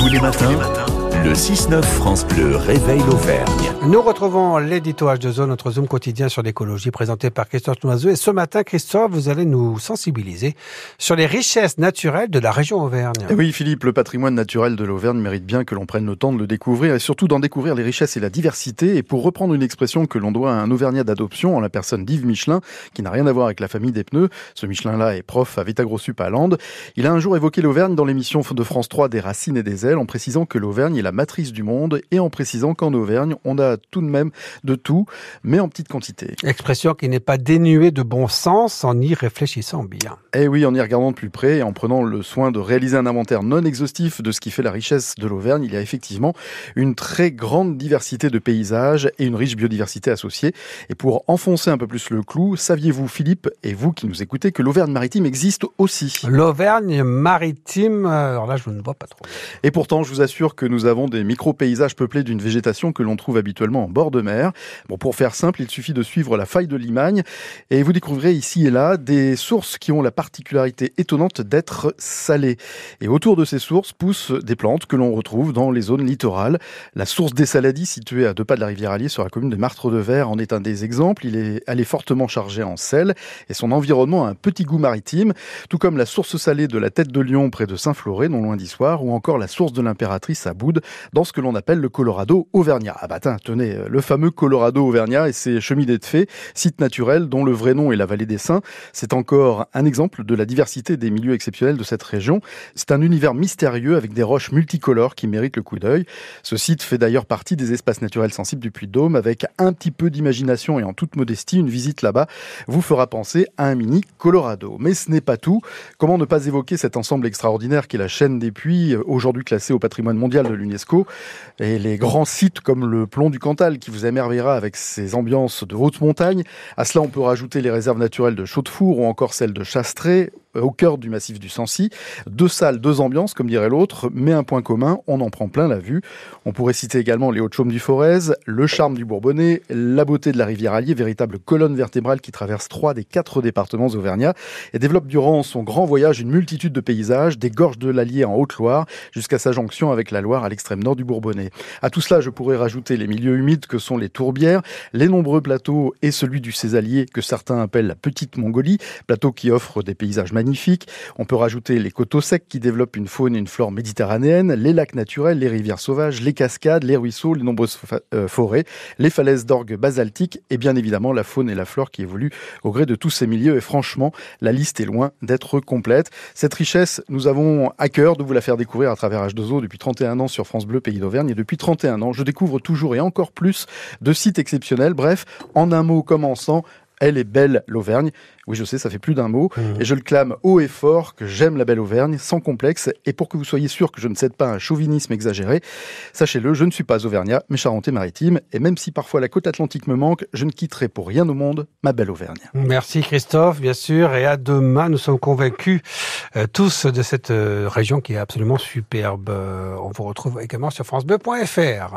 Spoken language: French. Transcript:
Tous les matins, le 6-9 France Bleu réveille l'Auvergne. Nous retrouvons l'édito H2O, notre Zoom quotidien sur l'écologie présenté par Christophe Noiseau. Et ce matin, Christophe, vous allez nous sensibiliser sur les richesses naturelles de la région Auvergne. Et oui, Philippe, le patrimoine naturel de l'Auvergne mérite bien que l'on prenne le temps de le découvrir et surtout d'en découvrir les richesses et la diversité. Et pour reprendre une expression que l'on doit à un Auvergnat d'adoption en la personne d'Yves Michelin, qui n'a rien à voir avec la famille des pneus, ce Michelin-là est prof à Vitagrosup à Lande, il a un jour évoqué l'Auvergne dans l'émission de France 3 des racines et des ailes en précisant que l'Auvergne est la matrice du monde et en précisant qu'en Auvergne, on a tout de même de tout, mais en petite quantité. Expression qui n'est pas dénuée de bon sens en y réfléchissant bien. Eh oui, en y regardant de plus près et en prenant le soin de réaliser un inventaire non exhaustif de ce qui fait la richesse de l'Auvergne, il y a effectivement une très grande diversité de paysages et une riche biodiversité associée. Et pour enfoncer un peu plus le clou, saviez-vous, Philippe, et vous qui nous écoutez, que l'Auvergne maritime existe aussi? L'Auvergne maritime, alors là, je ne vois pas trop. Et pourtant, je vous assure que nous avons des micro-paysages peuplés d'une végétation que l'on trouve habituellement en bord de mer. Pour faire simple, il suffit de suivre la faille de Limagne et vous découvrirez ici et là des sources qui ont la particularité étonnante d'être salées. Et autour de ces sources poussent des plantes que l'on retrouve dans les zones littorales. La source des Saladis, située à deux pas de la rivière Allier sur la commune de Martre-de-Ver, en est un des exemples. Il est, elle est fortement chargée en sel et son environnement a un petit goût maritime, tout comme la source salée de la Tête de Lion près de Saint-Floré, non loin d'Issoire, ou encore la source de l'impératrice à Boude, dans ce que l'on appelle le Colorado auvergnat. Ah bah tenez, le fameux Colorado auvergnat et ses cheminées de fées, site naturel dont le vrai nom est la vallée des Saints. C'est encore un exemple de la diversité des milieux exceptionnels de cette région. C'est un univers mystérieux avec des roches multicolores qui méritent le coup d'œil. Ce site fait d'ailleurs partie des espaces naturels sensibles du Puy-de-Dôme avec un petit peu d'imagination et en toute modestie, une visite là-bas vous fera penser à un mini Colorado. Mais ce n'est pas tout. Comment ne pas évoquer cet ensemble extraordinaire qui est la chaîne des puits, aujourd'hui classée au patrimoine mondial de l'UNESCO? Et les grands sites comme le plomb du Cantal qui vous émerveillera avec ses ambiances de haute montagne. À cela, on peut rajouter les réserves naturelles de Chaudefour ou encore celles de Chastré au cœur du massif du Sancy. Deux salles, deux ambiances, comme dirait l'autre, mais un point commun, on en prend plein la vue. On pourrait citer également les Hautes-Chaumes du Forez, le charme du Bourbonnais, la beauté de la rivière Allier, véritable colonne vertébrale qui traverse trois des quatre départements auvergnats et développe durant son grand voyage une multitude de paysages, des gorges de l'Allier en Haute-Loire jusqu'à sa jonction avec la Loire à l'extrême nord du Bourbonnais. À tout cela, je pourrais rajouter les milieux humides que sont les tourbières, les nombreux plateaux et celui du Césalier que certains appellent la Petite Mongolie, plateau qui offre des paysages magnifiques. On peut rajouter les coteaux secs qui développent une faune et une flore méditerranéenne, les lacs naturels, les rivières sauvages, les cascades, les ruisseaux, les nombreuses euh, forêts, les falaises d'orgue basaltiques et bien évidemment la faune et la flore qui évoluent au gré de tous ces milieux. Et franchement, la liste est loin d'être complète. Cette richesse, nous avons à cœur de vous la faire découvrir à travers H2O depuis 31 ans sur France Bleu Pays d'Auvergne et depuis 31 ans, je découvre toujours et encore plus de sites exceptionnels. Bref, en un mot commençant, elle est belle l'Auvergne. Oui, je sais, ça fait plus d'un mot. Mmh. Et je le clame haut et fort que j'aime la belle Auvergne, sans complexe. Et pour que vous soyez sûr que je ne cède pas à un chauvinisme exagéré, sachez-le, je ne suis pas auvergnat, mais charentais-maritime. Et même si parfois la côte atlantique me manque, je ne quitterai pour rien au monde ma belle Auvergne. Merci Christophe, bien sûr. Et à demain, nous sommes convaincus euh, tous de cette euh, région qui est absolument superbe. Euh, on vous retrouve également sur francebleu.fr.